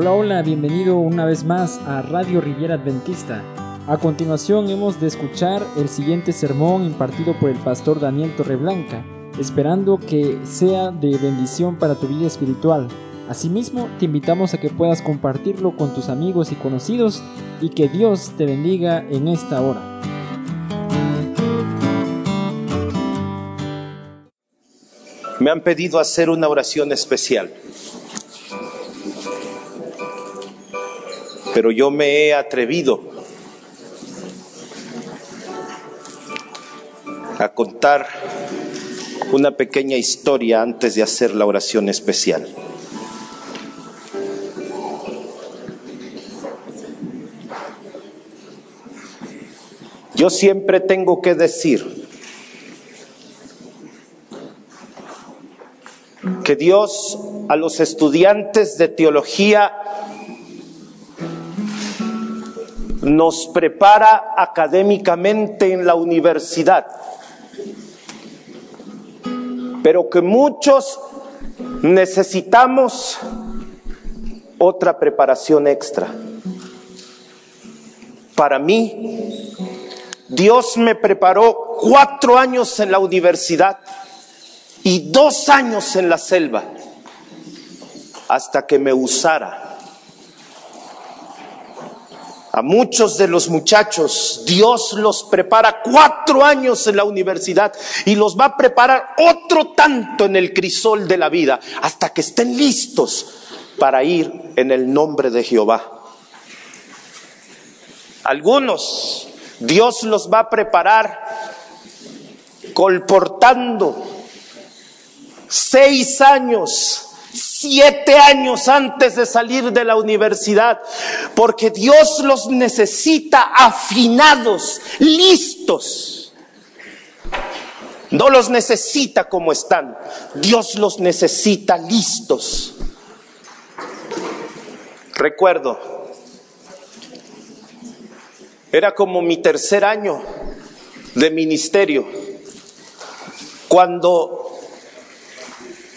Hola, hola, bienvenido una vez más a Radio Riviera Adventista. A continuación hemos de escuchar el siguiente sermón impartido por el pastor Daniel Torreblanca, esperando que sea de bendición para tu vida espiritual. Asimismo, te invitamos a que puedas compartirlo con tus amigos y conocidos y que Dios te bendiga en esta hora. Me han pedido hacer una oración especial. Pero yo me he atrevido a contar una pequeña historia antes de hacer la oración especial. Yo siempre tengo que decir que Dios a los estudiantes de teología nos prepara académicamente en la universidad, pero que muchos necesitamos otra preparación extra. Para mí, Dios me preparó cuatro años en la universidad y dos años en la selva hasta que me usara a muchos de los muchachos Dios los prepara cuatro años en la universidad y los va a preparar otro tanto en el crisol de la vida hasta que estén listos para ir en el nombre de Jehová. Algunos Dios los va a preparar colportando seis años siete años antes de salir de la universidad, porque Dios los necesita afinados, listos. No los necesita como están, Dios los necesita listos. Recuerdo, era como mi tercer año de ministerio, cuando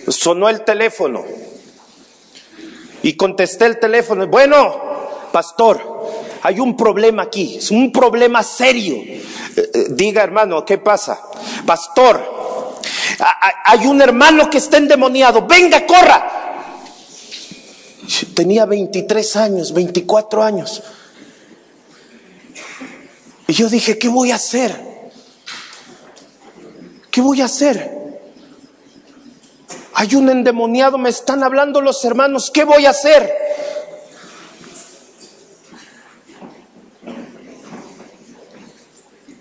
sonó el teléfono y contesté el teléfono. Bueno, pastor, hay un problema aquí, es un problema serio. Eh, eh, diga hermano, ¿qué pasa? Pastor, hay un hermano que está endemoniado, venga, corra. Tenía 23 años, 24 años. Y yo dije, ¿qué voy a hacer? ¿Qué voy a hacer? Hay un endemoniado, me están hablando los hermanos, ¿qué voy a hacer?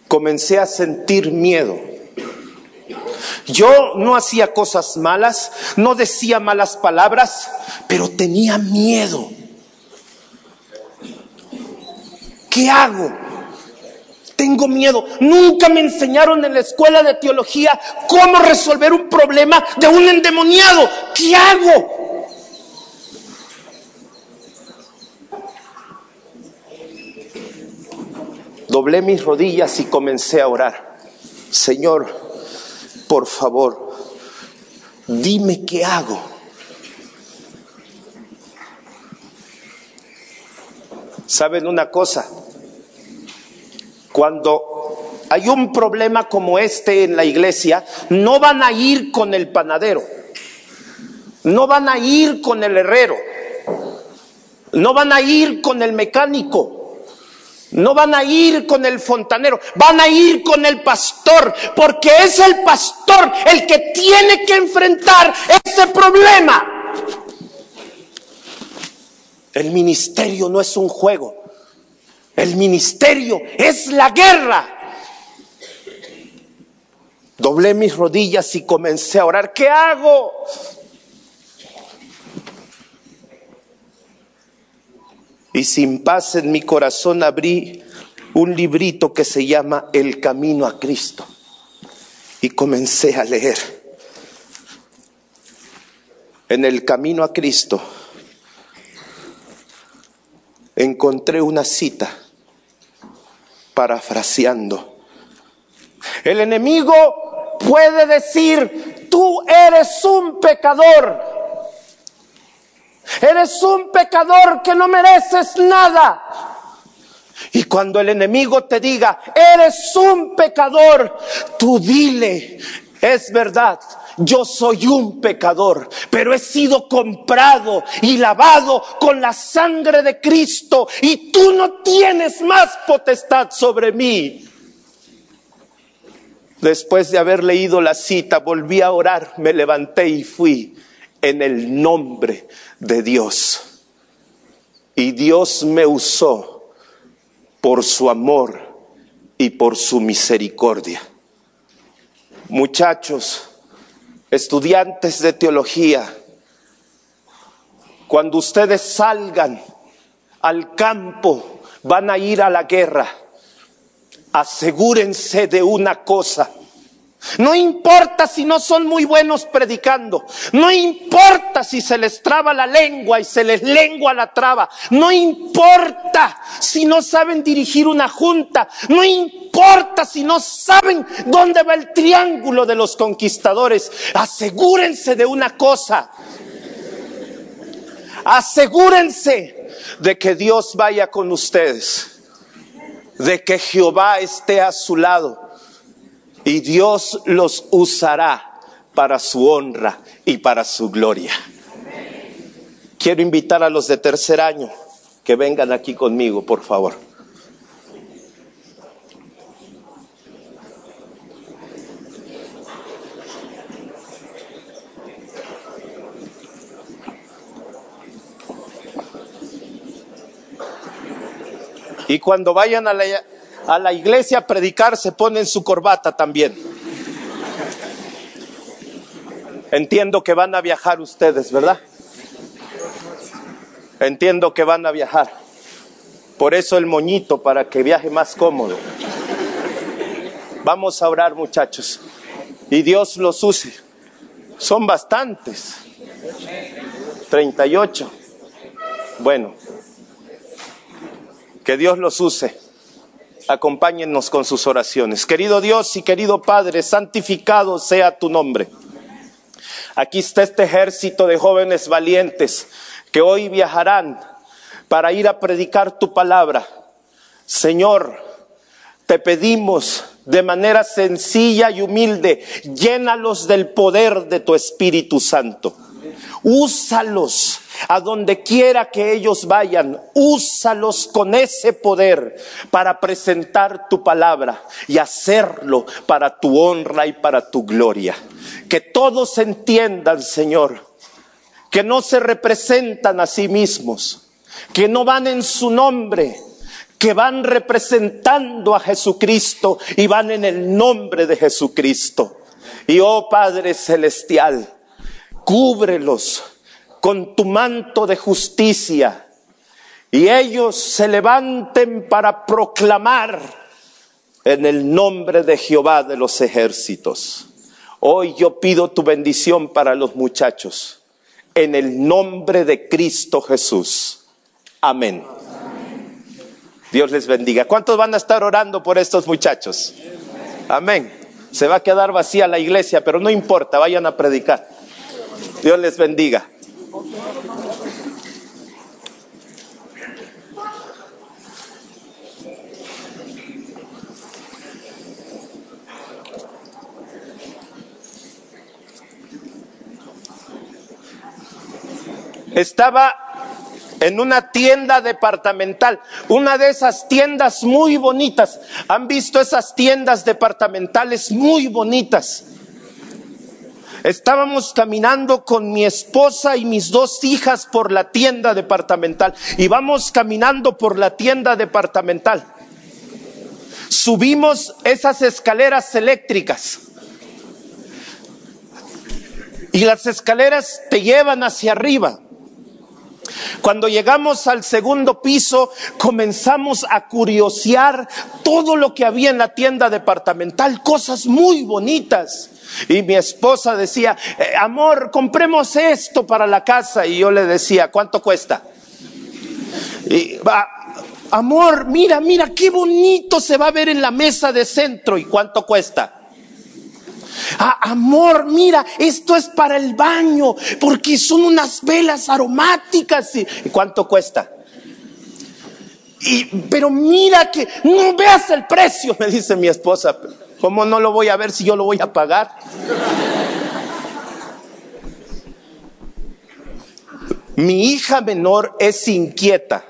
Comencé a sentir miedo. Yo no hacía cosas malas, no decía malas palabras, pero tenía miedo. ¿Qué hago? Tengo miedo. Nunca me enseñaron en la escuela de teología cómo resolver un problema de un endemoniado. ¿Qué hago? Doblé mis rodillas y comencé a orar. Señor, por favor, dime qué hago. ¿Saben una cosa? Cuando hay un problema como este en la iglesia, no van a ir con el panadero, no van a ir con el herrero, no van a ir con el mecánico, no van a ir con el fontanero, van a ir con el pastor, porque es el pastor el que tiene que enfrentar ese problema. El ministerio no es un juego. El ministerio es la guerra. Doblé mis rodillas y comencé a orar. ¿Qué hago? Y sin paz en mi corazón abrí un librito que se llama El Camino a Cristo. Y comencé a leer. En el camino a Cristo encontré una cita parafraseando. El enemigo puede decir, tú eres un pecador. Eres un pecador que no mereces nada. Y cuando el enemigo te diga, eres un pecador, tú dile, es verdad, yo soy un pecador, pero he sido comprado y lavado con la sangre de Cristo y tú no tienes más potestad sobre mí. Después de haber leído la cita, volví a orar, me levanté y fui en el nombre de Dios. Y Dios me usó por su amor y por su misericordia. Muchachos, estudiantes de teología, cuando ustedes salgan al campo, van a ir a la guerra, asegúrense de una cosa, no importa si no son muy buenos predicando. No importa si se les traba la lengua y se les lengua la traba. No importa si no saben dirigir una junta. No importa si no saben dónde va el triángulo de los conquistadores. Asegúrense de una cosa. Asegúrense de que Dios vaya con ustedes. De que Jehová esté a su lado y Dios los usará para su honra y para su gloria. Quiero invitar a los de tercer año que vengan aquí conmigo, por favor. Y cuando vayan a la, a la iglesia a predicar se ponen su corbata también. Entiendo que van a viajar ustedes, ¿verdad? Entiendo que van a viajar. Por eso el moñito, para que viaje más cómodo. Vamos a orar, muchachos. Y Dios los use. Son bastantes. 38. Bueno. Que Dios los use acompáñennos con sus oraciones. Querido Dios y querido Padre, santificado sea tu nombre. Aquí está este ejército de jóvenes valientes que hoy viajarán para ir a predicar tu palabra. Señor, te pedimos de manera sencilla y humilde, llénalos del poder de tu Espíritu Santo. Úsalos a donde quiera que ellos vayan, úsalos con ese poder para presentar tu palabra y hacerlo para tu honra y para tu gloria. Que todos entiendan, Señor, que no se representan a sí mismos, que no van en su nombre, que van representando a Jesucristo y van en el nombre de Jesucristo. Y oh Padre Celestial, cúbrelos con tu manto de justicia y ellos se levanten para proclamar en el nombre de Jehová de los ejércitos. Hoy yo pido tu bendición para los muchachos, en el nombre de Cristo Jesús. Amén. Dios les bendiga. ¿Cuántos van a estar orando por estos muchachos? Amén. Se va a quedar vacía la iglesia, pero no importa, vayan a predicar. Dios les bendiga. Estaba en una tienda departamental, una de esas tiendas muy bonitas. ¿Han visto esas tiendas departamentales muy bonitas? Estábamos caminando con mi esposa y mis dos hijas por la tienda departamental y vamos caminando por la tienda departamental. Subimos esas escaleras eléctricas y las escaleras te llevan hacia arriba. Cuando llegamos al segundo piso, comenzamos a curiosear todo lo que había en la tienda departamental, cosas muy bonitas. Y mi esposa decía, eh, amor, compremos esto para la casa. Y yo le decía, ¿cuánto cuesta? Y va, amor, mira, mira, qué bonito se va a ver en la mesa de centro. ¿Y cuánto cuesta? Ah, amor, mira, esto es para el baño, porque son unas velas aromáticas. ¿Y cuánto cuesta? Y, pero mira que no veas el precio, me dice mi esposa. ¿Cómo no lo voy a ver si yo lo voy a pagar? Mi hija menor es inquieta,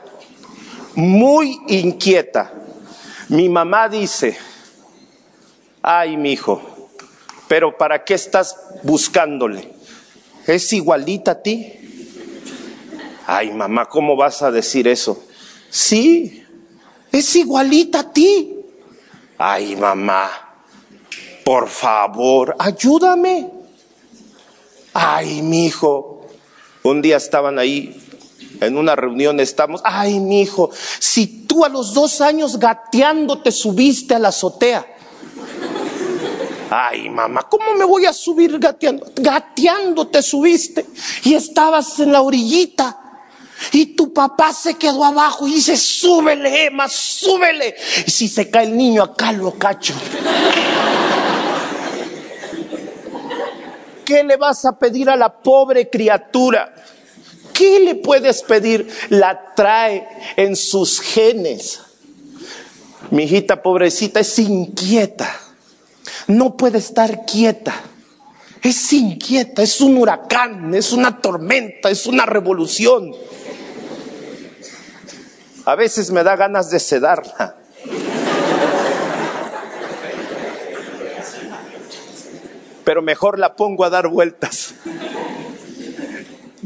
muy inquieta. Mi mamá dice, ay, mi hijo, pero ¿para qué estás buscándole? ¿Es igualita a ti? Ay, mamá, ¿cómo vas a decir eso? Sí, es igualita a ti. Ay, mamá, por favor, ayúdame. Ay, mi hijo, un día estaban ahí en una reunión, estamos, ay, mi hijo, si tú a los dos años gateando te subiste a la azotea. Ay, mamá, ¿cómo me voy a subir gateando? Gateando te subiste y estabas en la orillita. Y tu papá se quedó abajo y dice, súbele, Emma, súbele. Y si se cae el niño, acá lo cacho. ¿Qué le vas a pedir a la pobre criatura? ¿Qué le puedes pedir? La trae en sus genes. Mi hijita pobrecita es inquieta. No puede estar quieta. Es inquieta, es un huracán, es una tormenta, es una revolución. A veces me da ganas de sedarla. Pero mejor la pongo a dar vueltas.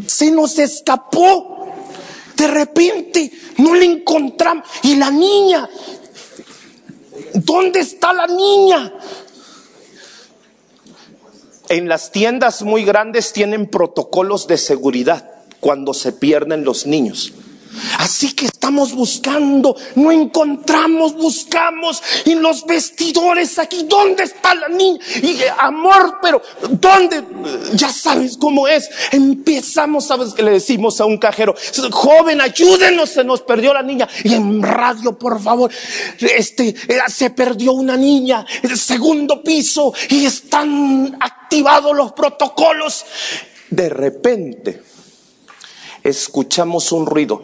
Se nos escapó. De repente no la encontramos. Y la niña, ¿dónde está la niña? En las tiendas muy grandes tienen protocolos de seguridad cuando se pierden los niños. Así que estamos buscando, no encontramos, buscamos en los vestidores aquí, ¿dónde está la niña? Y eh, amor, pero ¿dónde? Ya sabes cómo es. Empezamos, sabes que le decimos a un cajero, joven, ayúdenos, se nos perdió la niña. Y en radio, por favor, este, eh, se perdió una niña, el segundo piso, y están activados los protocolos. De repente, escuchamos un ruido.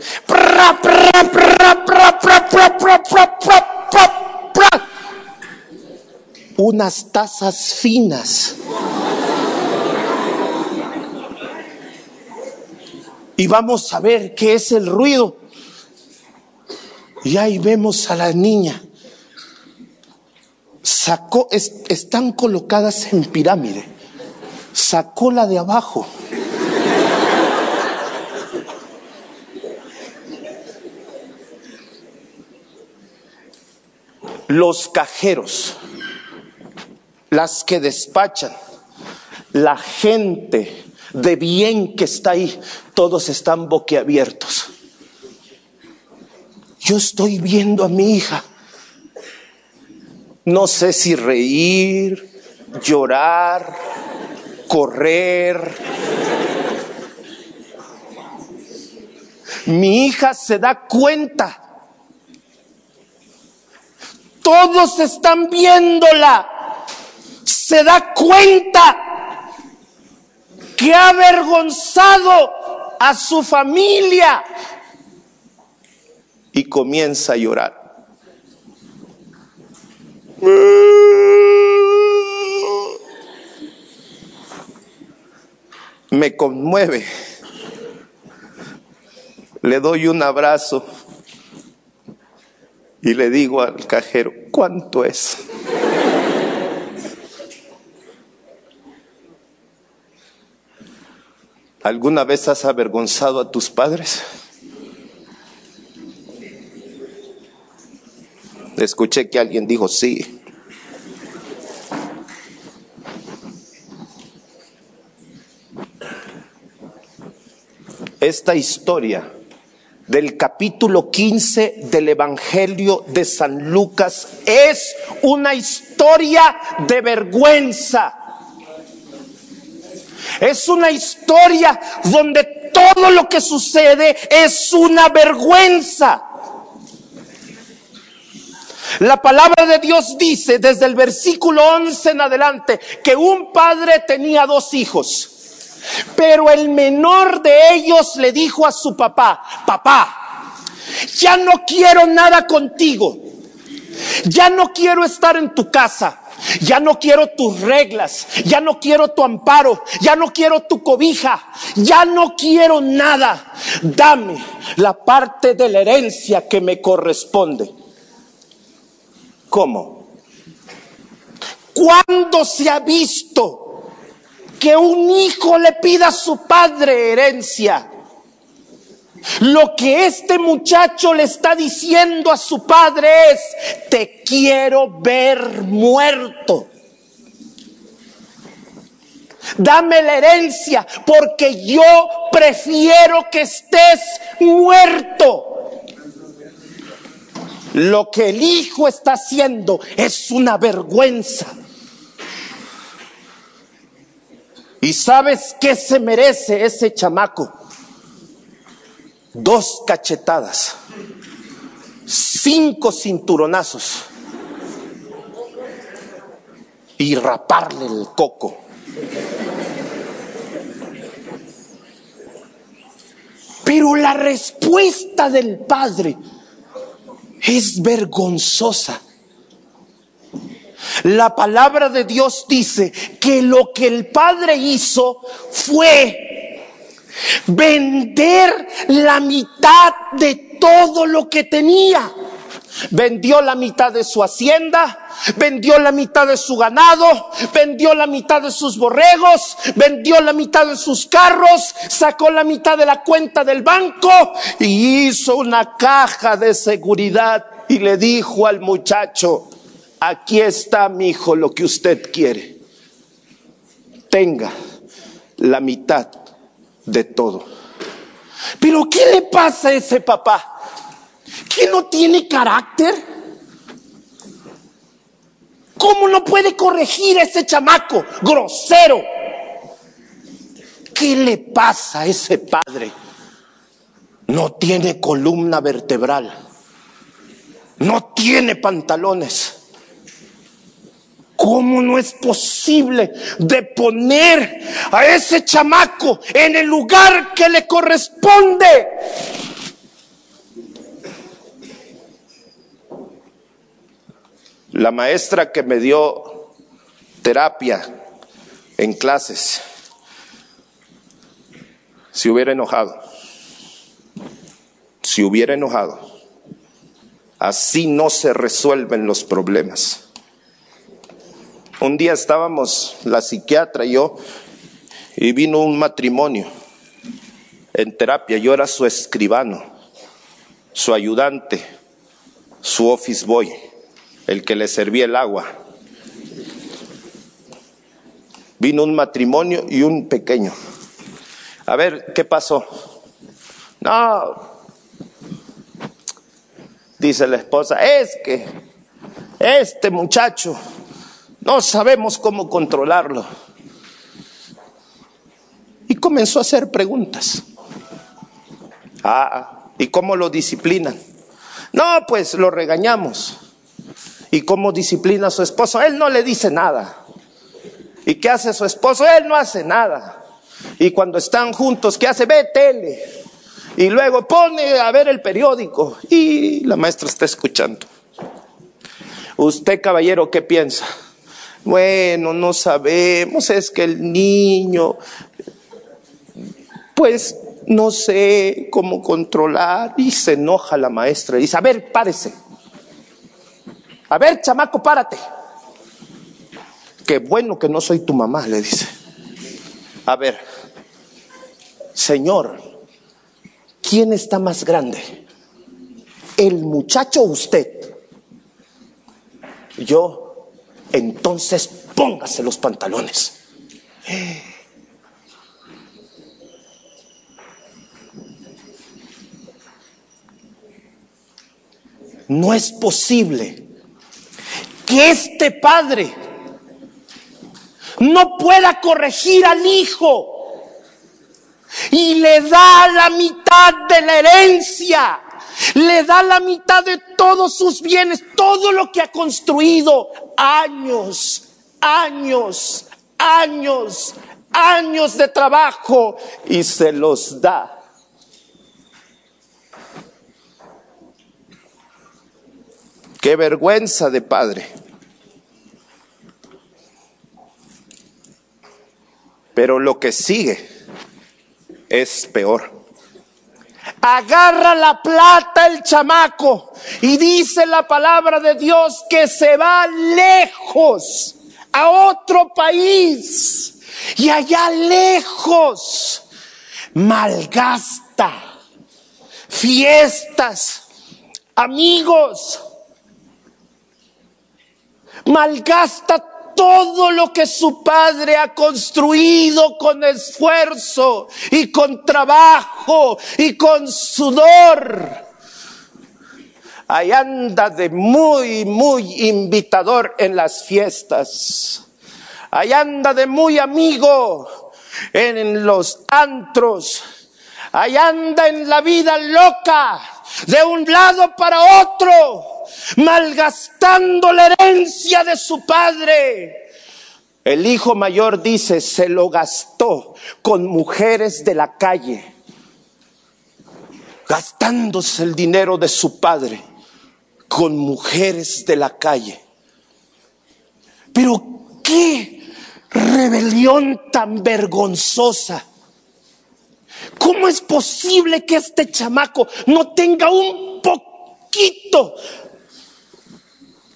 Unas tazas finas. Y vamos a ver qué es el ruido. Y ahí vemos a la niña. Sacó, están colocadas en pirámide. Sacó la de abajo los cajeros, las que despachan, la gente de bien que está ahí, todos están boquiabiertos. Yo estoy viendo a mi hija. No sé si reír, llorar, correr. Mi hija se da cuenta todos están viéndola. Se da cuenta que ha avergonzado a su familia y comienza a llorar. Me conmueve. Le doy un abrazo y le digo al cajero, ¿cuánto es? ¿Alguna vez has avergonzado a tus padres? Escuché que alguien dijo sí. Esta historia del capítulo 15 del Evangelio de San Lucas es una historia de vergüenza. Es una historia donde todo lo que sucede es una vergüenza. La palabra de Dios dice desde el versículo 11 en adelante que un padre tenía dos hijos. Pero el menor de ellos le dijo a su papá, papá, ya no quiero nada contigo. Ya no quiero estar en tu casa. Ya no quiero tus reglas, ya no quiero tu amparo, ya no quiero tu cobija, ya no quiero nada. Dame la parte de la herencia que me corresponde. ¿Cómo? ¿Cuándo se ha visto que un hijo le pida a su padre herencia? Lo que este muchacho le está diciendo a su padre es, te quiero ver muerto. Dame la herencia porque yo prefiero que estés muerto. Lo que el hijo está haciendo es una vergüenza. ¿Y sabes qué se merece ese chamaco? dos cachetadas, cinco cinturonazos y raparle el coco. Pero la respuesta del padre es vergonzosa. La palabra de Dios dice que lo que el padre hizo fue vender la mitad de todo lo que tenía. Vendió la mitad de su hacienda, vendió la mitad de su ganado, vendió la mitad de sus borregos, vendió la mitad de sus carros, sacó la mitad de la cuenta del banco y hizo una caja de seguridad y le dijo al muchacho, aquí está mi hijo lo que usted quiere. Tenga la mitad de todo. Pero ¿qué le pasa a ese papá? ¿Que no tiene carácter? ¿Cómo no puede corregir a ese chamaco grosero? ¿Qué le pasa a ese padre? No tiene columna vertebral. No tiene pantalones. ¿Cómo no es posible de poner a ese chamaco en el lugar que le corresponde? La maestra que me dio terapia en clases se hubiera enojado. Si hubiera enojado. Así no se resuelven los problemas. Un día estábamos, la psiquiatra y yo, y vino un matrimonio en terapia. Yo era su escribano, su ayudante, su office boy, el que le servía el agua. Vino un matrimonio y un pequeño. A ver, ¿qué pasó? No, dice la esposa, es que este muchacho no sabemos cómo controlarlo. Y comenzó a hacer preguntas. Ah, ¿y cómo lo disciplinan? No, pues lo regañamos. ¿Y cómo disciplina a su esposo? Él no le dice nada. ¿Y qué hace su esposo? Él no hace nada. Y cuando están juntos, ¿qué hace? Ve tele. Y luego pone a ver el periódico. Y la maestra está escuchando. Usted, caballero, ¿qué piensa? Bueno, no sabemos, es que el niño, pues no sé cómo controlar. Y se enoja la maestra y dice, a ver, párese. A ver, chamaco, párate. Qué bueno que no soy tu mamá, le dice. A ver, Señor, ¿quién está más grande? ¿El muchacho o usted? Yo entonces póngase los pantalones. No es posible que este padre no pueda corregir al hijo y le da la mitad de la herencia Le da la mitad de todos sus bienes, todo lo que ha construido. Años, años, años, años de trabajo y se los da. Qué vergüenza de padre. Pero lo que sigue es peor. Agarra la plata el chamaco y dice la palabra de Dios que se va lejos a otro país. Y allá lejos malgasta fiestas, amigos, malgasta todo lo que su padre ha construido con esfuerzo y con trabajo y con sudor. Ahí anda de muy, muy invitador en las fiestas. Ahí anda de muy amigo en los antros. Ahí anda en la vida loca, de un lado para otro malgastando la herencia de su padre. El hijo mayor dice, se lo gastó con mujeres de la calle, gastándose el dinero de su padre con mujeres de la calle. Pero qué rebelión tan vergonzosa. ¿Cómo es posible que este chamaco no tenga un poquito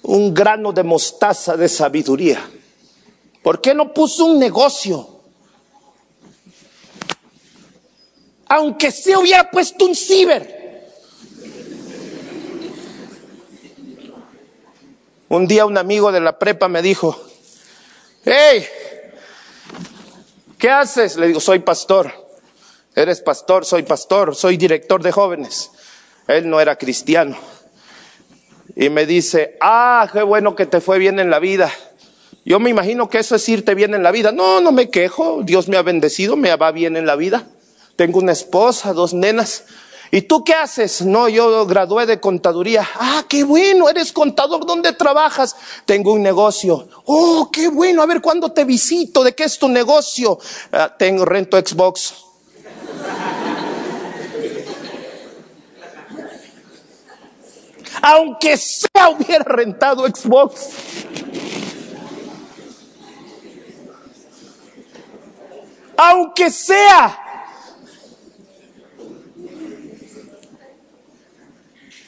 un grano de mostaza de sabiduría? ¿Por qué no puso un negocio? Aunque se hubiera puesto un ciber. Un día un amigo de la prepa me dijo, hey, ¿qué haces? Le digo, soy pastor. Eres pastor, soy pastor, soy director de jóvenes. Él no era cristiano y me dice, ah, qué bueno que te fue bien en la vida. Yo me imagino que eso es irte bien en la vida. No, no me quejo, Dios me ha bendecido, me va bien en la vida. Tengo una esposa, dos nenas. ¿Y tú qué haces? No, yo gradué de contaduría. Ah, qué bueno, eres contador, ¿dónde trabajas? Tengo un negocio. Oh, qué bueno, a ver cuándo te visito, ¿de qué es tu negocio? Ah, tengo rento Xbox. Aunque sea hubiera rentado Xbox. Aunque sea.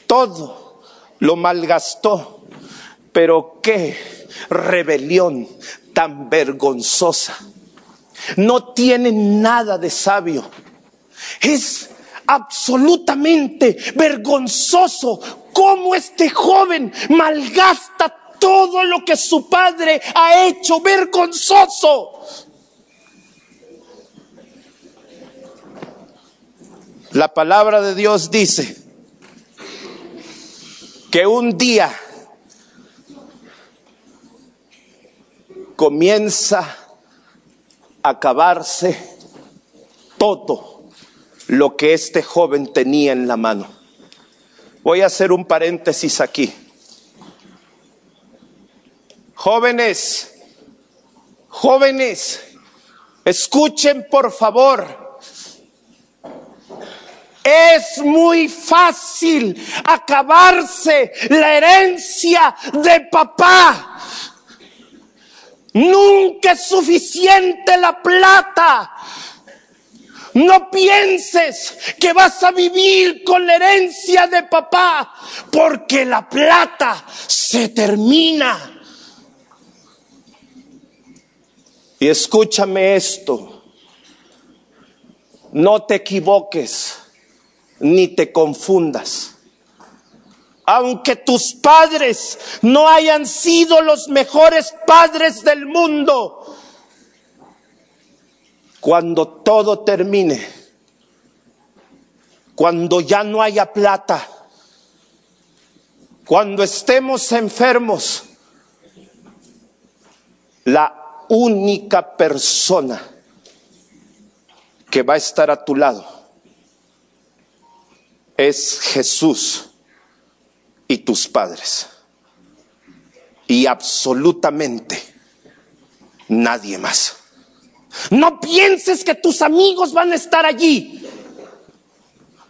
Todo lo malgastó. Pero qué rebelión tan vergonzosa. No tiene nada de sabio. Es absolutamente vergonzoso cómo este joven malgasta todo lo que su padre ha hecho, vergonzoso. La palabra de Dios dice que un día comienza a acabarse todo lo que este joven tenía en la mano. Voy a hacer un paréntesis aquí. Jóvenes, jóvenes, escuchen por favor. Es muy fácil acabarse la herencia de papá. Nunca es suficiente la plata no pienses que vas a vivir con la herencia de papá, porque la plata se termina. Y escúchame esto, no te equivoques ni te confundas. Aunque tus padres no hayan sido los mejores padres del mundo, cuando todo termine, cuando ya no haya plata, cuando estemos enfermos, la única persona que va a estar a tu lado es Jesús y tus padres. Y absolutamente nadie más. No pienses que tus amigos van a estar allí.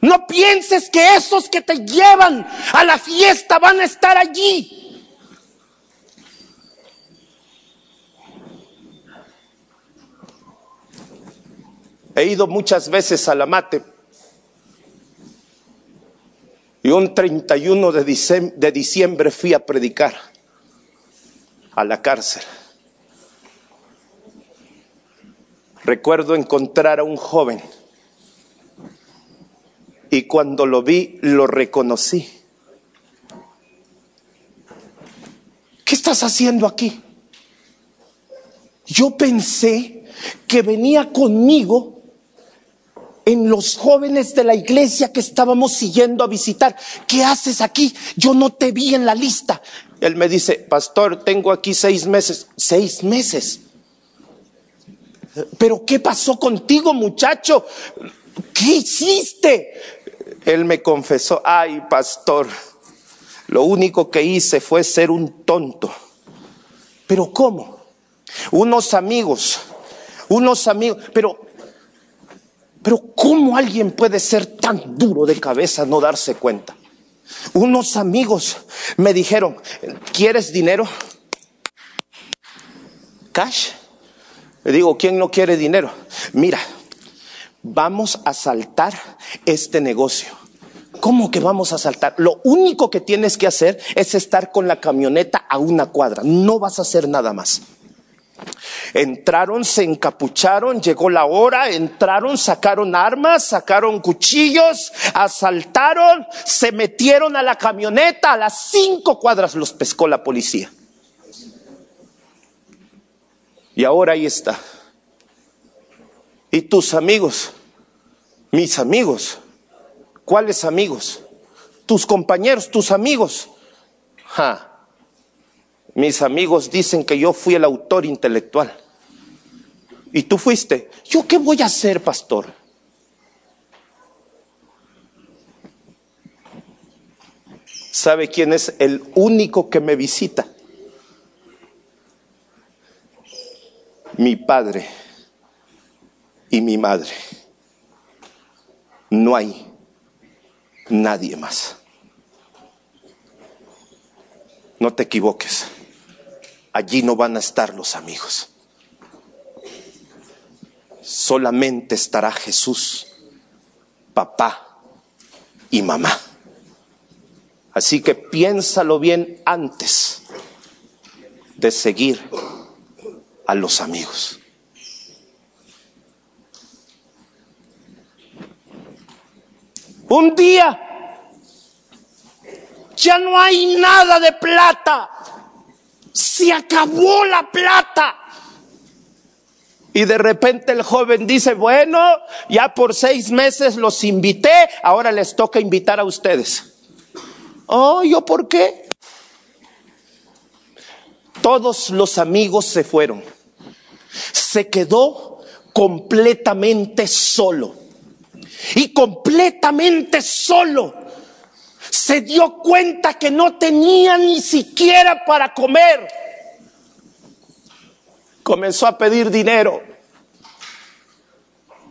No pienses que esos que te llevan a la fiesta van a estar allí. He ido muchas veces a la mate y un 31 de diciembre, fui a predicar a la cárcel. Recuerdo encontrar a un joven y cuando lo vi lo reconocí. ¿Qué estás haciendo aquí? Yo pensé que venía conmigo en los jóvenes de la iglesia que estábamos siguiendo a visitar. ¿Qué haces aquí? Yo no te vi en la lista. Él me dice, pastor, tengo aquí seis meses. Seis meses. Pero ¿qué pasó contigo, muchacho? ¿Qué hiciste? Él me confesó, ay, pastor, lo único que hice fue ser un tonto. Pero ¿cómo? Unos amigos, unos amigos, pero pero ¿cómo alguien puede ser tan duro de cabeza no darse cuenta? Unos amigos me dijeron, ¿quieres dinero? ¿Cash? Digo, ¿quién no quiere dinero? Mira, vamos a saltar este negocio. ¿Cómo que vamos a saltar? Lo único que tienes que hacer es estar con la camioneta a una cuadra. No vas a hacer nada más. Entraron, se encapucharon, llegó la hora, entraron, sacaron armas, sacaron cuchillos, asaltaron, se metieron a la camioneta, a las cinco cuadras los pescó la policía. Y ahora ahí está. ¿Y tus amigos? Mis amigos. ¿Cuáles amigos? Tus compañeros, tus amigos. Mis amigos dicen que yo fui el autor intelectual. ¿Y tú fuiste? ¿Yo qué voy a hacer, pastor? ¿Sabe quién es el único que me visita? Mi padre y mi madre. No hay nadie más. No te equivoques allí no van a estar los amigos. Solamente estará Jesús, papá y mamá. Así que piénsalo bien antes de seguir a los amigos. Un día ya no hay nada de plata se acabó la plata. Y de repente el joven dice, bueno, ya por seis meses los invité, ahora les toca invitar a ustedes. Oh, ¿yo por qué? Todos los amigos se fueron. Se quedó completamente solo. Y completamente solo se dio cuenta que no tenía ni siquiera para comer. Comenzó a pedir dinero.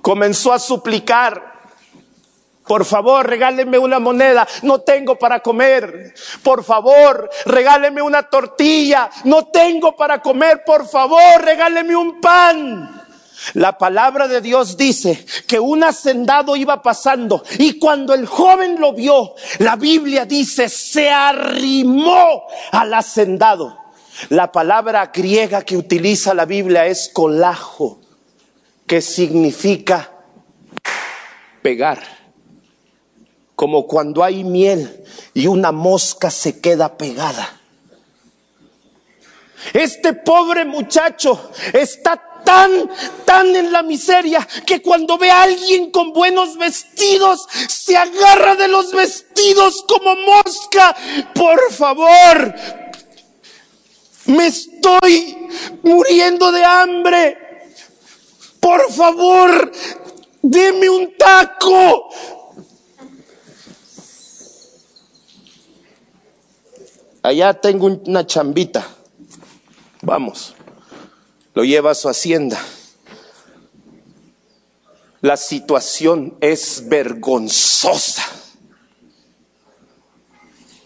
Comenzó a suplicar. Por favor, regáleme una moneda. No tengo para comer. Por favor, regáleme una tortilla. No tengo para comer. Por favor, regáleme un pan. La palabra de Dios dice que un hacendado iba pasando y cuando el joven lo vio, la Biblia dice, se arrimó al hacendado. La palabra griega que utiliza la Biblia es colajo, que significa pegar. Como cuando hay miel y una mosca se queda pegada. Este pobre muchacho está tan, tan en la miseria que cuando ve a alguien con buenos vestidos, se agarra de los vestidos como mosca. Por favor, me estoy muriendo de hambre. Por favor, deme un taco. Allá tengo una chambita, vamos, lo lleva a su hacienda. La situación es vergonzosa.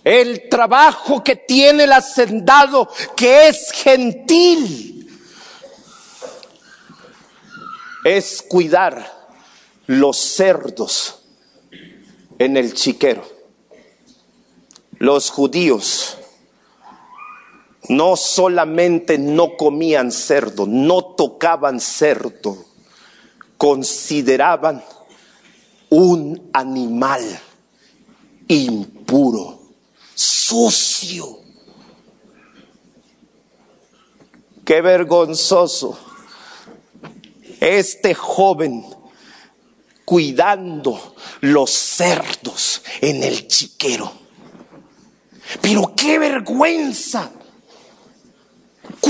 El trabajo que tiene el hacendado, que es gentil, es cuidar los cerdos en el chiquero. Los judíos no solamente no comían cerdo, no tocaban cerdo, consideraban un animal impuro, sucio. Qué vergonzoso este joven cuidando los cerdos en el chiquero. Pero qué vergüenza,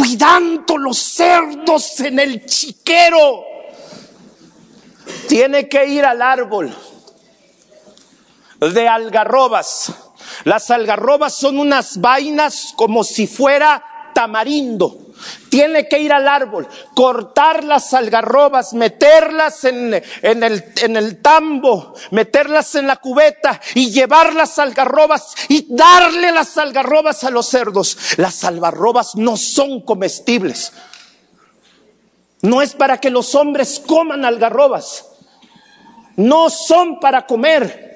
cuidando los cerdos en el chiquero. Tiene que ir al árbol de algarrobas. Las algarrobas son unas vainas como si fuera tamarindo. Tiene que ir al árbol, cortar las algarrobas, meterlas en, el, en el tambo, meterlas en la cubeta y llevar las algarrobas y darle las algarrobas a los cerdos. Las algarrobas no son comestibles. No es para que los hombres coman algarrobas. No son para comer.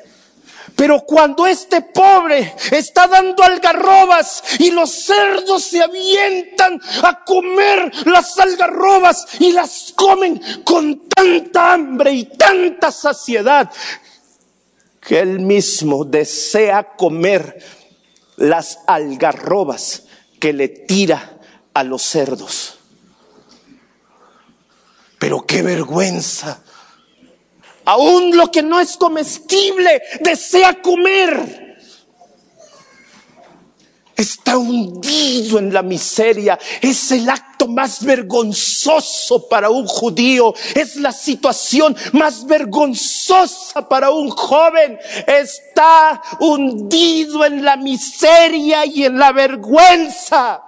Pero cuando este pobre está dando algarrobas y los cerdos se avientan a comer las algarrobas y las comen con tanta hambre y tanta saciedad que él mismo desea comer las algarrobas que le tira a los cerdos. Pero qué vergüenza Aún lo que no es comestible desea comer. Está hundido en la miseria. Es el acto más vergonzoso para un judío. Es la situación más vergonzosa para un joven. Está hundido en la miseria y en la vergüenza.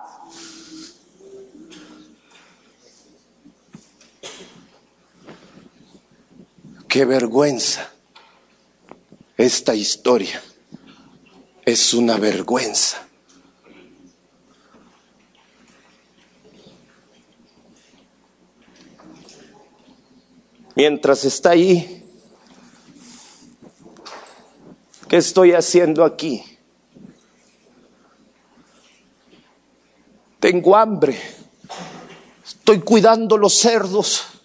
Qué vergüenza. Esta historia es una vergüenza. Mientras está ahí, ¿qué estoy haciendo aquí? Tengo hambre, estoy cuidando los cerdos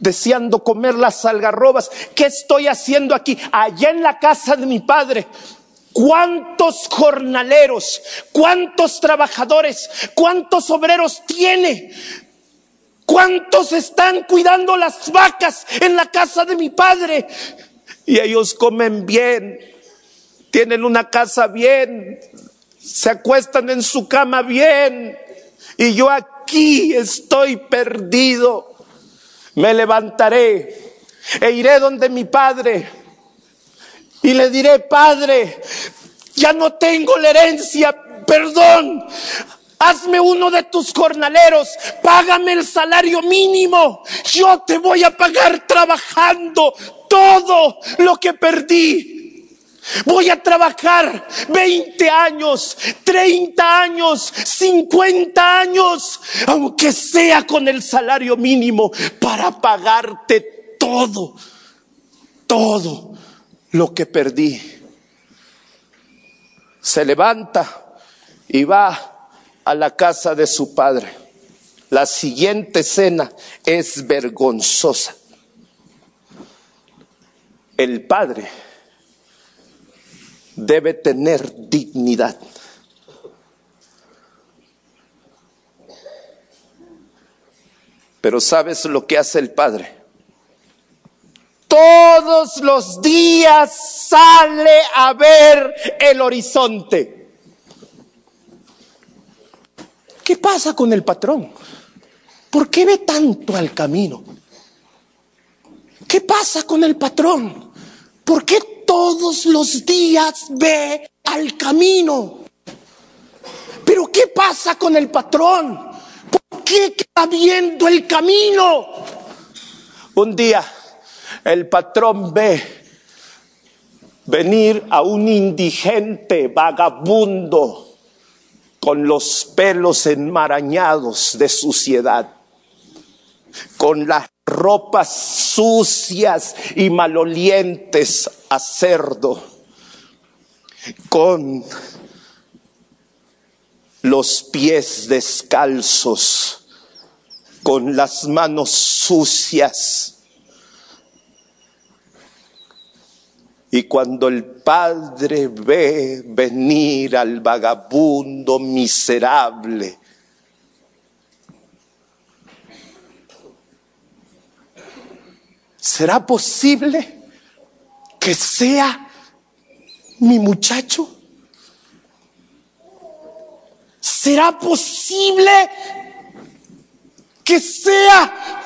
deseando comer las algarrobas. ¿Qué estoy haciendo aquí? Allá en la casa de mi padre. ¿Cuántos jornaleros, cuántos trabajadores, cuántos obreros tiene? ¿Cuántos están cuidando las vacas en la casa de mi padre? Y ellos comen bien, tienen una casa bien, se acuestan en su cama bien. Y yo aquí estoy perdido me levantaré e iré donde mi padre y le diré, Padre, ya no tengo la herencia, perdón. Hazme uno de tus jornaleros, págame el salario mínimo. Yo te voy a pagar trabajando todo lo que perdí. Voy a trabajar 20 años, 30 años, 50 años, aunque sea con el salario mínimo, para pagarte todo, todo lo que perdí. Se levanta y va a la casa de su padre. La siguiente escena es vergonzosa. El padre debe tener dignidad. Pero ¿sabes lo que hace el Padre? Todos los días sale a ver el horizonte. ¿Qué pasa con el patrón? ¿Por qué ve tanto al camino? ¿Qué pasa con el patrón? ¿Por qué todos los días ve al camino. Pero ¿qué pasa con el patrón? ¿Por qué está viendo el camino? Un día el patrón ve venir a un indigente vagabundo con los pelos enmarañados de suciedad, con las ropas sucias y malolientes a cerdo, con los pies descalzos, con las manos sucias. Y cuando el padre ve venir al vagabundo miserable, ¿será posible que sea mi muchacho? ¿Será posible que sea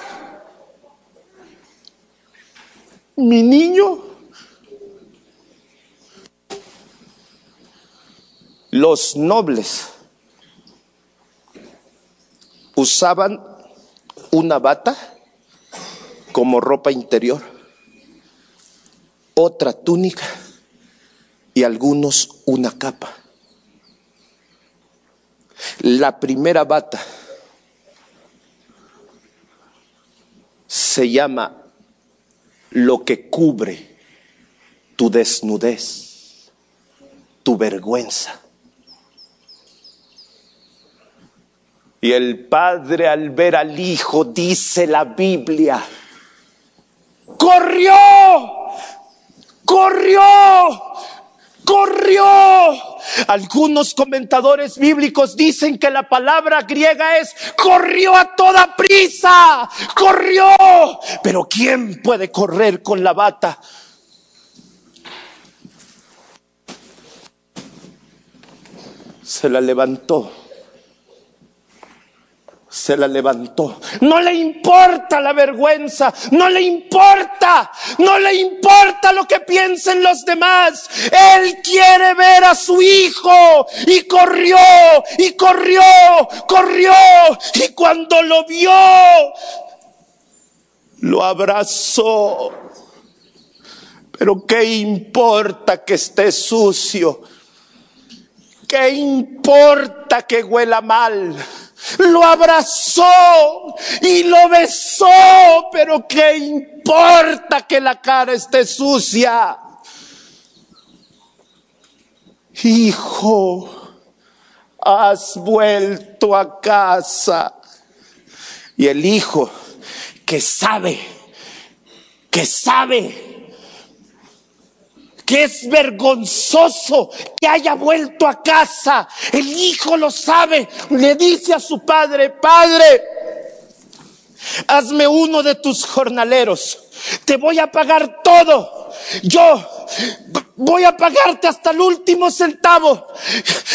mi niño? Los nobles usaban una bata como ropa interior, otra túnica y algunos una capa. La primera bata se llama lo que cubre tu desnudez, tu vergüenza. Y el padre al ver al hijo, dice la Biblia, corrió, corrió, corrió. Algunos comentadores bíblicos dicen que la palabra griega es corrió a toda prisa, corrió. Pero ¿quién puede correr con la bata? Se la levantó se la levantó. No le importa la vergüenza, no le importa, no le importa lo que piensen los demás. Él quiere ver a su hijo y corrió, y corrió, corrió, y cuando lo vio, lo abrazó. Pero ¿qué importa que esté sucio? ¿Qué importa que huela mal? Lo abrazó y lo besó, pero ¿qué importa que la cara esté sucia? Hijo, has vuelto a casa. Y el hijo que sabe, que sabe que es vergonzoso que haya vuelto a casa. El hijo lo sabe, le dice a su padre, padre, hazme uno de tus jornaleros, te voy a pagar todo. Yo voy a pagarte hasta el último centavo.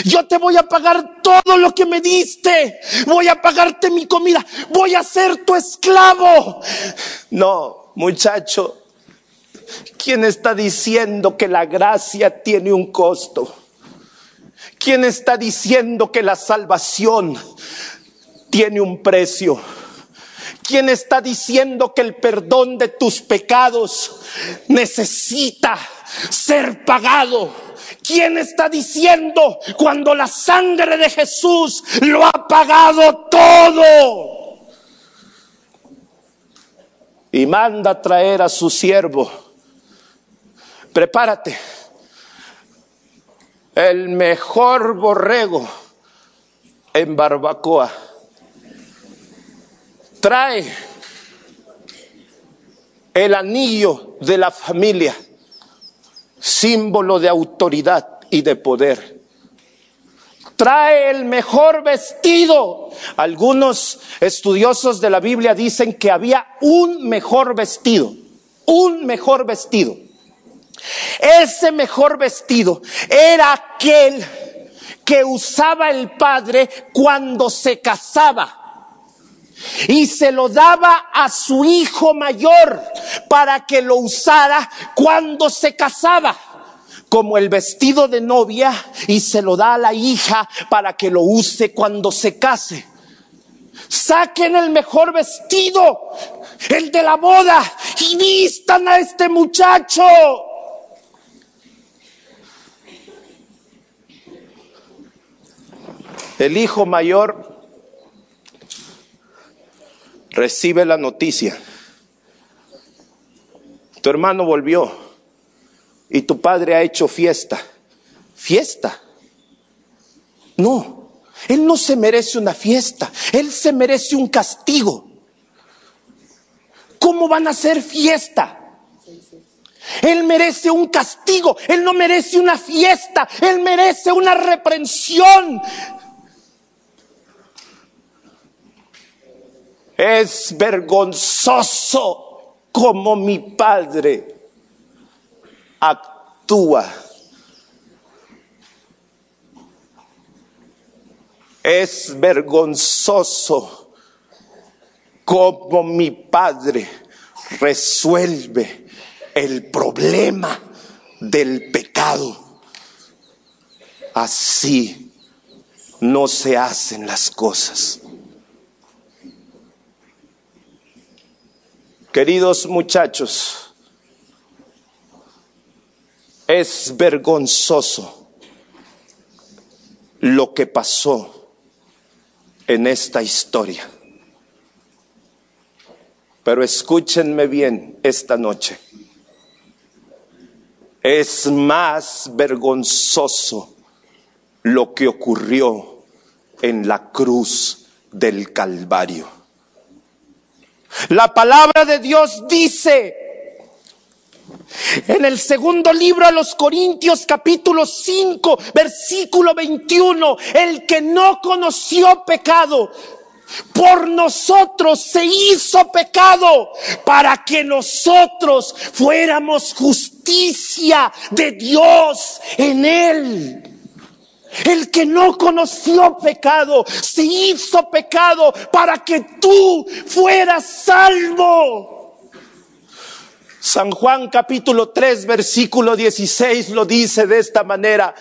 Yo te voy a pagar todo lo que me diste. Voy a pagarte mi comida. Voy a ser tu esclavo. No, muchacho, ¿Quién está diciendo que la gracia tiene un costo? ¿Quién está diciendo que la salvación tiene un precio? ¿Quién está diciendo que el perdón de tus pecados necesita ser pagado? ¿Quién está diciendo cuando la sangre de Jesús lo ha pagado todo? Y manda traer a su siervo prepárate. El mejor borrego en barbacoa. Trae el anillo de la familia, símbolo de autoridad y de poder. Trae el mejor vestido. Algunos estudiosos de la Biblia dicen que había un mejor vestido, un mejor vestido. Ese mejor vestido era aquel que usaba el padre cuando se casaba. Y se lo daba a su hijo mayor para que lo usara cuando se casaba. como el vestido de novia y se lo da a la hija para que lo use cuando se case. Saquen el mejor vestido, el de la boda, y vistan a este muchacho. El hijo mayor recibe la noticia. Tu hermano volvió y tu padre ha hecho fiesta. Fiesta. No, él no se merece una fiesta, él se merece un castigo. ¿Cómo van a hacer fiesta? Él merece un castigo, Él no merece una fiesta, Él merece una reprensión. Es vergonzoso como mi padre actúa. Es vergonzoso como mi padre resuelve el problema del pecado. Así no se hacen las cosas. Queridos muchachos, es vergonzoso lo que pasó en esta historia. Pero escúchenme bien esta noche. Es más vergonzoso lo que ocurrió en la cruz del Calvario. La palabra de Dios dice en el segundo libro a los Corintios capítulo 5 versículo 21, el que no conoció pecado, por nosotros se hizo pecado para que nosotros fuéramos justicia de Dios en él. El que no conoció pecado se hizo pecado para que tú fueras salvo. San Juan capítulo 3 versículo 16 lo dice de esta manera.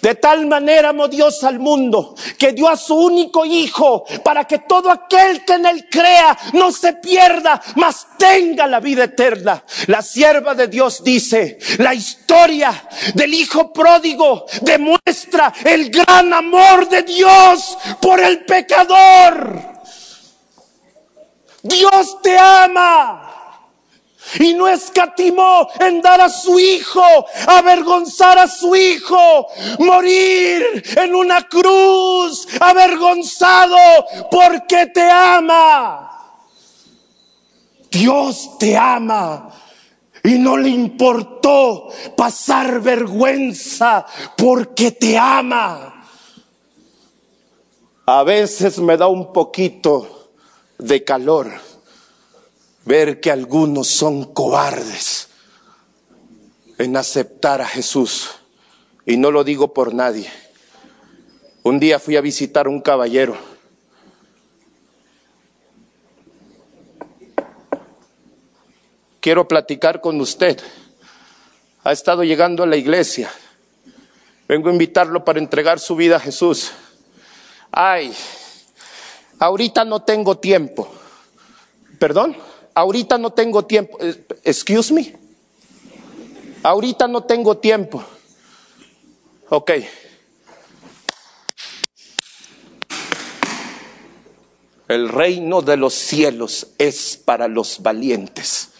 De tal manera amó Dios al mundo que dio a su único hijo para que todo aquel que en él crea no se pierda, mas tenga la vida eterna. La sierva de Dios dice, la historia del hijo pródigo demuestra el gran amor de Dios por el pecador. Dios te ama y no escatimó en dar a su hijo, avergonzar a su hijo, morir en una cruz, avergonzado porque te ama. Dios te ama y no le importó pasar vergüenza porque te ama. A veces me da un poquito de calor ver que algunos son cobardes en aceptar a Jesús. Y no lo digo por nadie. Un día fui a visitar a un caballero. Quiero platicar con usted. Ha estado llegando a la iglesia. Vengo a invitarlo para entregar su vida a Jesús. Ay, ahorita no tengo tiempo. ¿Perdón? Ahorita no tengo tiempo. Eh, excuse me. Ahorita no tengo tiempo. Ok. El reino de los cielos es para los valientes.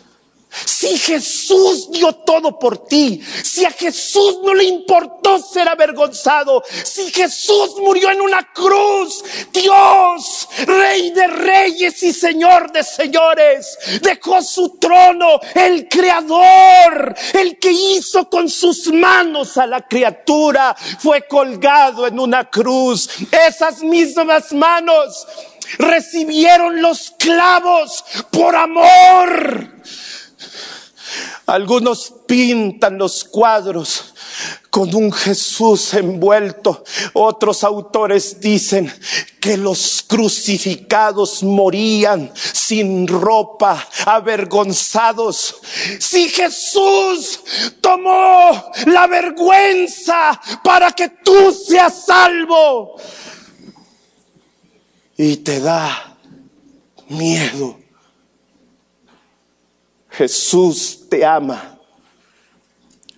Si Jesús dio todo por ti, si a Jesús no le importó ser avergonzado, si Jesús murió en una cruz, Dios, Rey de reyes y Señor de señores, dejó su trono, el Creador, el que hizo con sus manos a la criatura, fue colgado en una cruz. Esas mismas manos recibieron los clavos por amor algunos pintan los cuadros con un Jesús envuelto. Otros autores dicen que los crucificados morían sin ropa, avergonzados. Si Jesús tomó la vergüenza para que tú seas salvo y te da miedo. Jesús te ama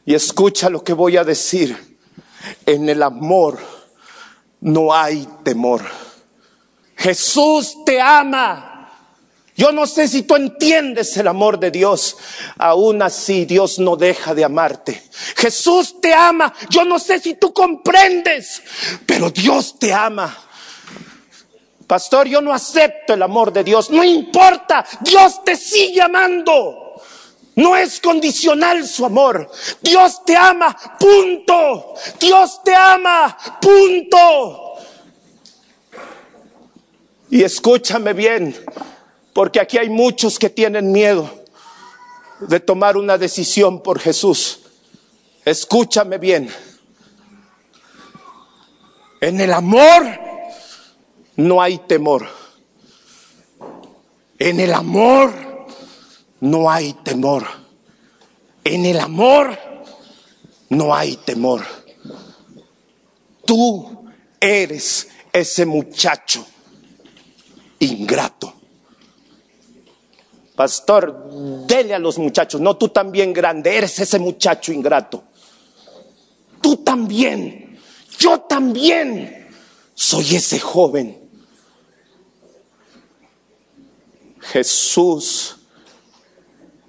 y escucha lo que voy a decir. En el amor no hay temor. Jesús te ama. Yo no sé si tú entiendes el amor de Dios. Aún así Dios no deja de amarte. Jesús te ama. Yo no sé si tú comprendes, pero Dios te ama. Pastor, yo no acepto el amor de Dios. No importa. Dios te sigue amando. No es condicional su amor. Dios te ama, punto. Dios te ama, punto. Y escúchame bien, porque aquí hay muchos que tienen miedo de tomar una decisión por Jesús. Escúchame bien. En el amor no hay temor. En el amor no hay temor. En el amor no hay temor. Tú eres ese muchacho ingrato. Pastor, dele a los muchachos, no tú también grande, eres ese muchacho ingrato. Tú también, yo también soy ese joven. Jesús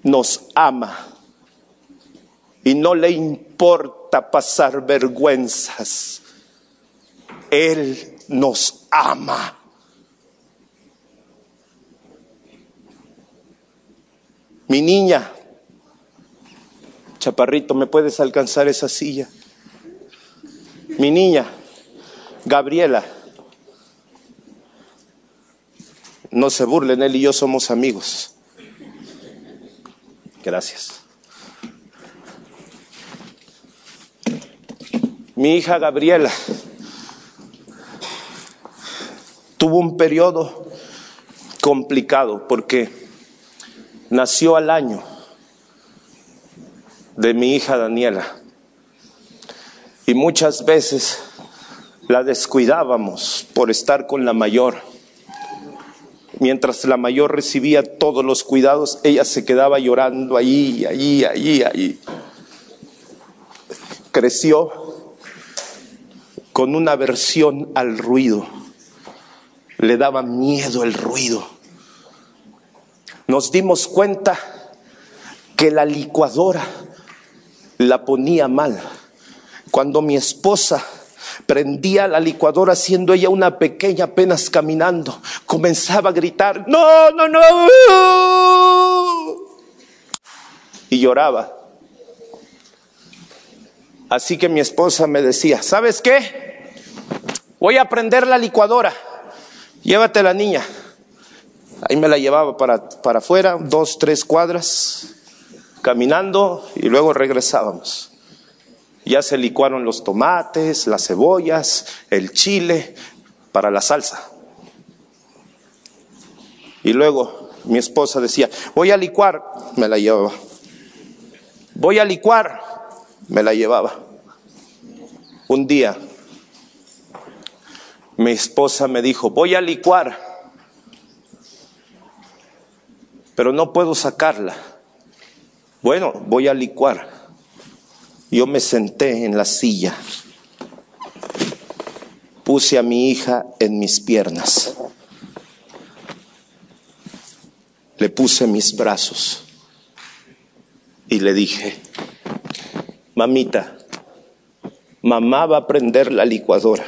nos ama y no le importa pasar vergüenzas. Él nos ama. Mi niña, chaparrito, ¿me puedes alcanzar esa silla? Mi niña, Gabriela, no se burlen, él y yo somos amigos. Gracias. Mi hija Gabriela tuvo un periodo complicado porque nació al año de mi hija Daniela y muchas veces la descuidábamos por estar con la mayor Mientras la mayor recibía todos los cuidados, ella se quedaba llorando allí, allí, allí, allí. Creció con una aversión al ruido. Le daba miedo el ruido. Nos dimos cuenta que la licuadora la ponía mal. Cuando mi esposa Prendía la licuadora siendo ella una pequeña apenas caminando. Comenzaba a gritar, no, no, no. Y lloraba. Así que mi esposa me decía, ¿sabes qué? Voy a prender la licuadora. Llévate la niña. Ahí me la llevaba para, para afuera, dos, tres cuadras, caminando y luego regresábamos. Ya se licuaron los tomates, las cebollas, el chile para la salsa. Y luego mi esposa decía, voy a licuar, me la llevaba. Voy a licuar, me la llevaba. Un día mi esposa me dijo, voy a licuar, pero no puedo sacarla. Bueno, voy a licuar. Yo me senté en la silla, puse a mi hija en mis piernas, le puse mis brazos. Y le dije, mamita, mamá va a prender la licuadora,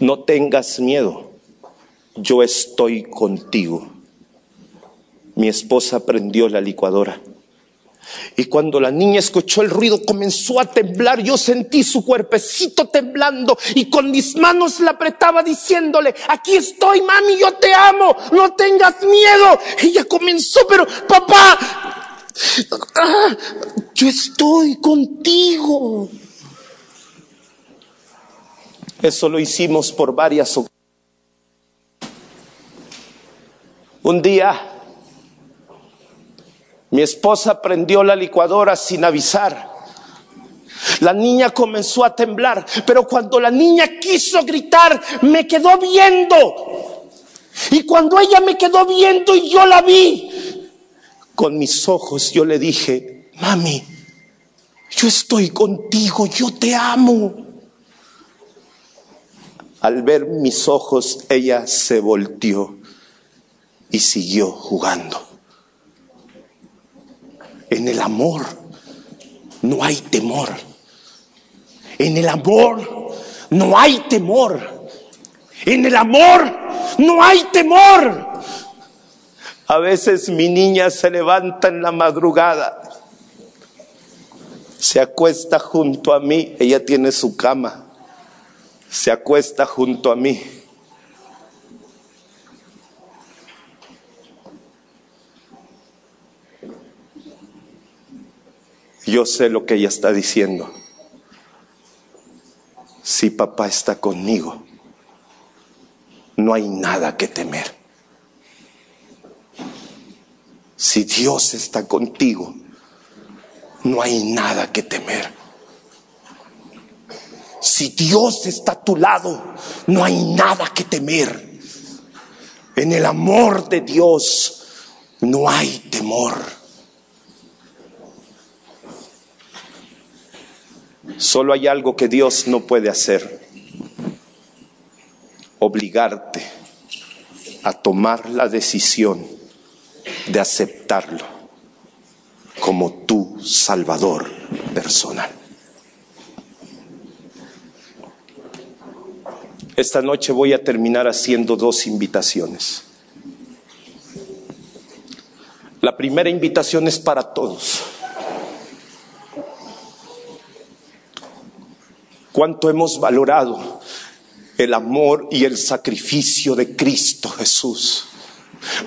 no tengas miedo, yo estoy contigo. Mi esposa prendió la licuadora y cuando la niña escuchó el ruido comenzó a temblar. Yo sentí su cuerpecito temblando y con mis manos la apretaba diciéndole, aquí estoy mami, yo te amo, no tengas miedo. Ella comenzó, pero papá, Ah, yo estoy contigo. Eso lo hicimos por varias ocasiones. Un día mi esposa prendió la licuadora sin avisar. La niña comenzó a temblar, pero cuando la niña quiso gritar, me quedó viendo. Y cuando ella me quedó viendo y yo la vi, con mis ojos yo le dije, mami, yo estoy contigo, yo te amo. Al ver mis ojos, ella se volteó y siguió jugando. Amor no hay temor. En el amor no hay temor. En el amor no hay temor. A veces mi niña se levanta en la madrugada, se acuesta junto a mí, ella tiene su cama, se acuesta junto a mí Yo sé lo que ella está diciendo. Si papá está conmigo, no hay nada que temer. Si Dios está contigo, no hay nada que temer. Si Dios está a tu lado, no hay nada que temer. En el amor de Dios no hay temor. Solo hay algo que Dios no puede hacer. Obligarte a tomar la decisión de aceptarlo como tu Salvador personal. Esta noche voy a terminar haciendo dos invitaciones. La primera invitación es para todos. Cuánto hemos valorado el amor y el sacrificio de Cristo Jesús.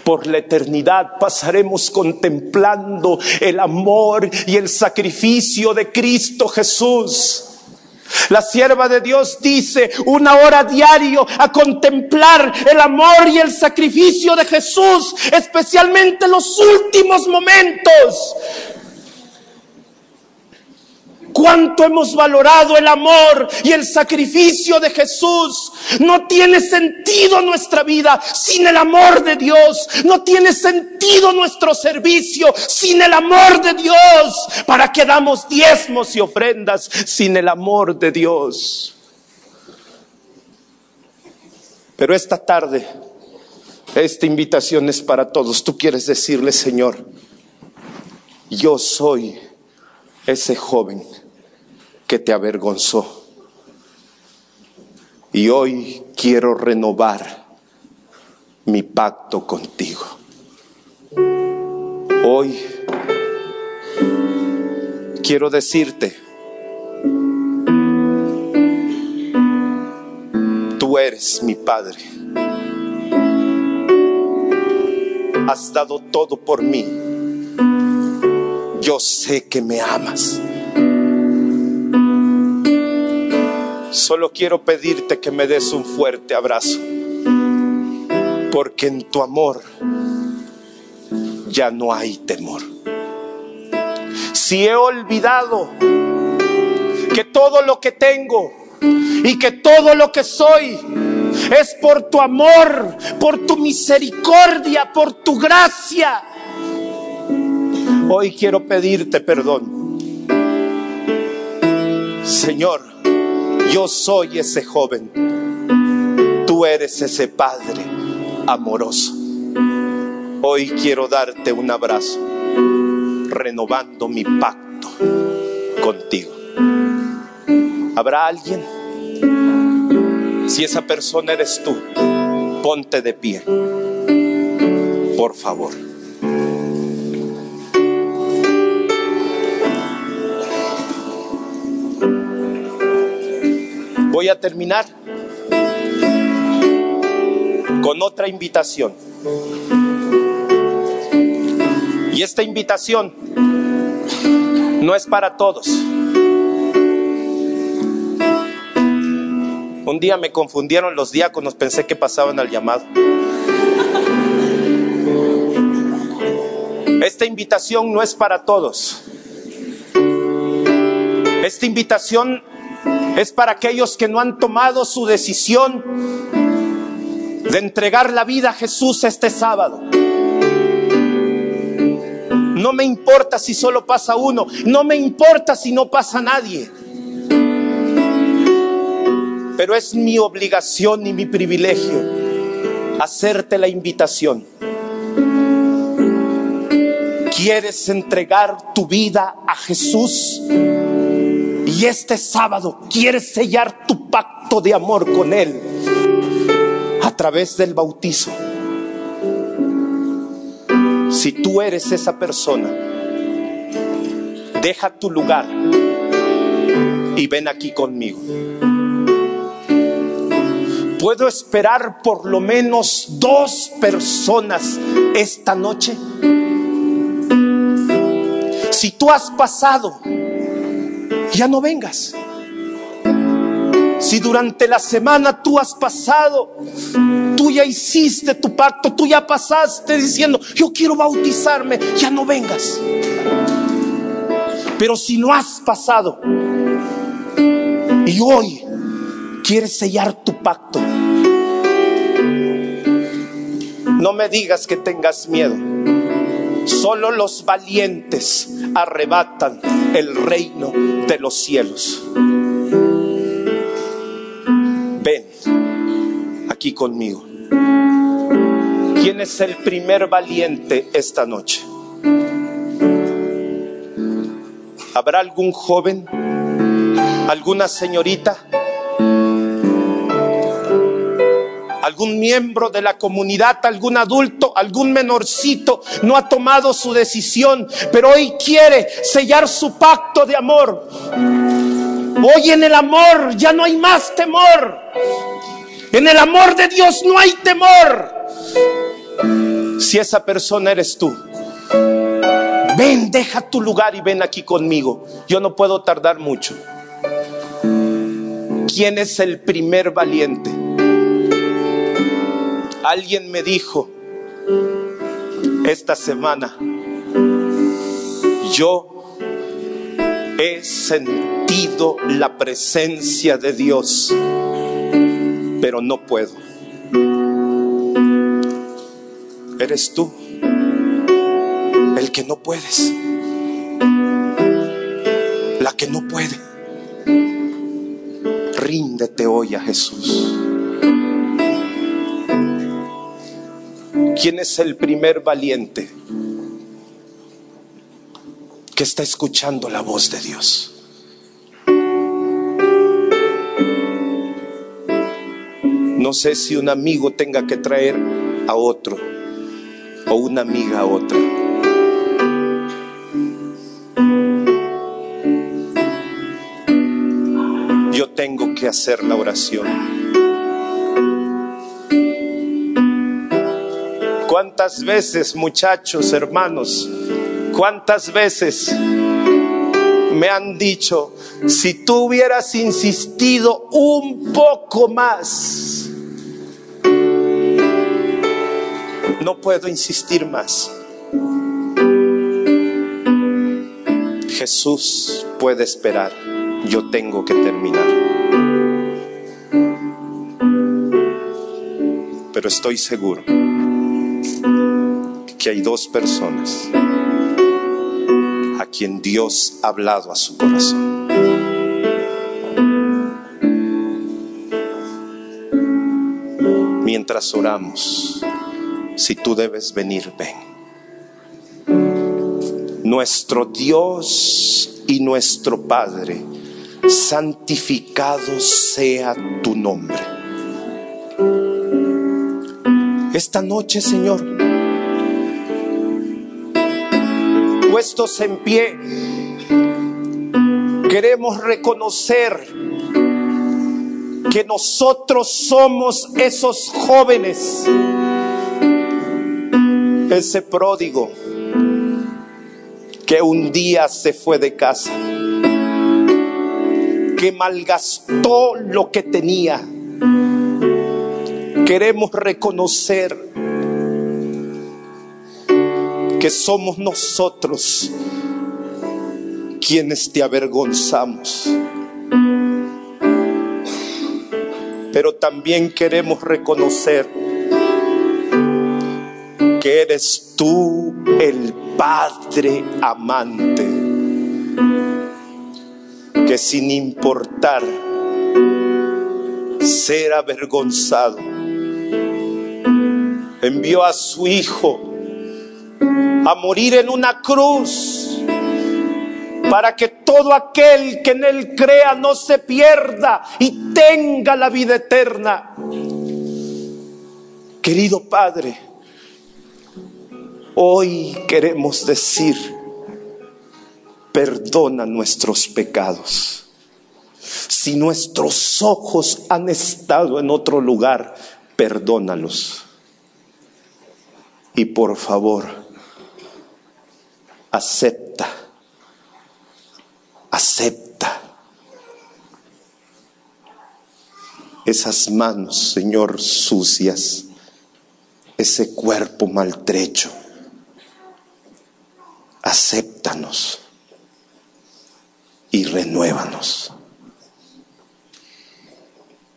Por la eternidad pasaremos contemplando el amor y el sacrificio de Cristo Jesús. La sierva de Dios dice una hora diario a contemplar el amor y el sacrificio de Jesús, especialmente en los últimos momentos cuánto hemos valorado el amor y el sacrificio de Jesús. No tiene sentido nuestra vida sin el amor de Dios. No tiene sentido nuestro servicio sin el amor de Dios. ¿Para que damos diezmos y ofrendas sin el amor de Dios? Pero esta tarde, esta invitación es para todos. Tú quieres decirle, Señor, yo soy ese joven que te avergonzó. Y hoy quiero renovar mi pacto contigo. Hoy quiero decirte, tú eres mi Padre. Has dado todo por mí. Yo sé que me amas. Solo quiero pedirte que me des un fuerte abrazo, porque en tu amor ya no hay temor. Si he olvidado que todo lo que tengo y que todo lo que soy es por tu amor, por tu misericordia, por tu gracia, hoy quiero pedirte perdón. Señor, yo soy ese joven. Tú eres ese padre amoroso. Hoy quiero darte un abrazo, renovando mi pacto contigo. ¿Habrá alguien? Si esa persona eres tú, ponte de pie. Por favor. Voy a terminar con otra invitación. Y esta invitación no es para todos. Un día me confundieron los diáconos, pensé que pasaban al llamado. Esta invitación no es para todos. Esta invitación es para aquellos que no han tomado su decisión de entregar la vida a Jesús este sábado. No me importa si solo pasa uno, no me importa si no pasa nadie. Pero es mi obligación y mi privilegio hacerte la invitación. ¿Quieres entregar tu vida a Jesús? Y este sábado quieres sellar tu pacto de amor con Él a través del bautizo. Si tú eres esa persona, deja tu lugar y ven aquí conmigo. ¿Puedo esperar por lo menos dos personas esta noche? Si tú has pasado, ya no vengas. Si durante la semana tú has pasado, tú ya hiciste tu pacto, tú ya pasaste diciendo, yo quiero bautizarme, ya no vengas. Pero si no has pasado y hoy quieres sellar tu pacto, no me digas que tengas miedo. Solo los valientes arrebatan el reino de los cielos. Ven aquí conmigo. ¿Quién es el primer valiente esta noche? ¿Habrá algún joven? ¿Alguna señorita? Algún miembro de la comunidad, algún adulto, algún menorcito no ha tomado su decisión, pero hoy quiere sellar su pacto de amor. Hoy en el amor ya no hay más temor. En el amor de Dios no hay temor. Si esa persona eres tú, ven, deja tu lugar y ven aquí conmigo. Yo no puedo tardar mucho. ¿Quién es el primer valiente? Alguien me dijo esta semana, yo he sentido la presencia de Dios, pero no puedo. Eres tú el que no puedes, la que no puede. Ríndete hoy a Jesús. ¿Quién es el primer valiente que está escuchando la voz de Dios? No sé si un amigo tenga que traer a otro o una amiga a otra. Yo tengo que hacer la oración. ¿Cuántas veces, muchachos, hermanos, cuántas veces me han dicho, si tú hubieras insistido un poco más, no puedo insistir más. Jesús puede esperar, yo tengo que terminar. Pero estoy seguro que hay dos personas a quien Dios ha hablado a su corazón. Mientras oramos, si tú debes venir, ven. Nuestro Dios y nuestro Padre, santificado sea tu nombre. Esta noche, Señor, en pie, queremos reconocer que nosotros somos esos jóvenes, ese pródigo que un día se fue de casa, que malgastó lo que tenía. Queremos reconocer que somos nosotros quienes te avergonzamos. Pero también queremos reconocer que eres tú el Padre amante, que sin importar ser avergonzado, envió a su Hijo a morir en una cruz para que todo aquel que en él crea no se pierda y tenga la vida eterna. Querido Padre, hoy queremos decir, perdona nuestros pecados. Si nuestros ojos han estado en otro lugar, perdónalos. Y por favor, acepta, acepta esas manos, Señor, sucias, ese cuerpo maltrecho. Acéptanos y renuévanos.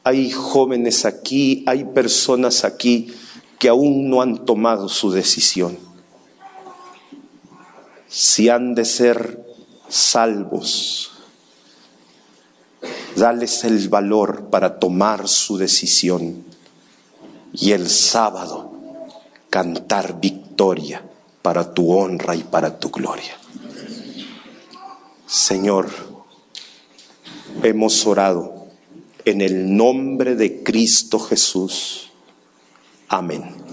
Hay jóvenes aquí, hay personas aquí que aún no han tomado su decisión. Si han de ser salvos, dales el valor para tomar su decisión y el sábado cantar victoria para tu honra y para tu gloria. Señor, hemos orado en el nombre de Cristo Jesús. Amén.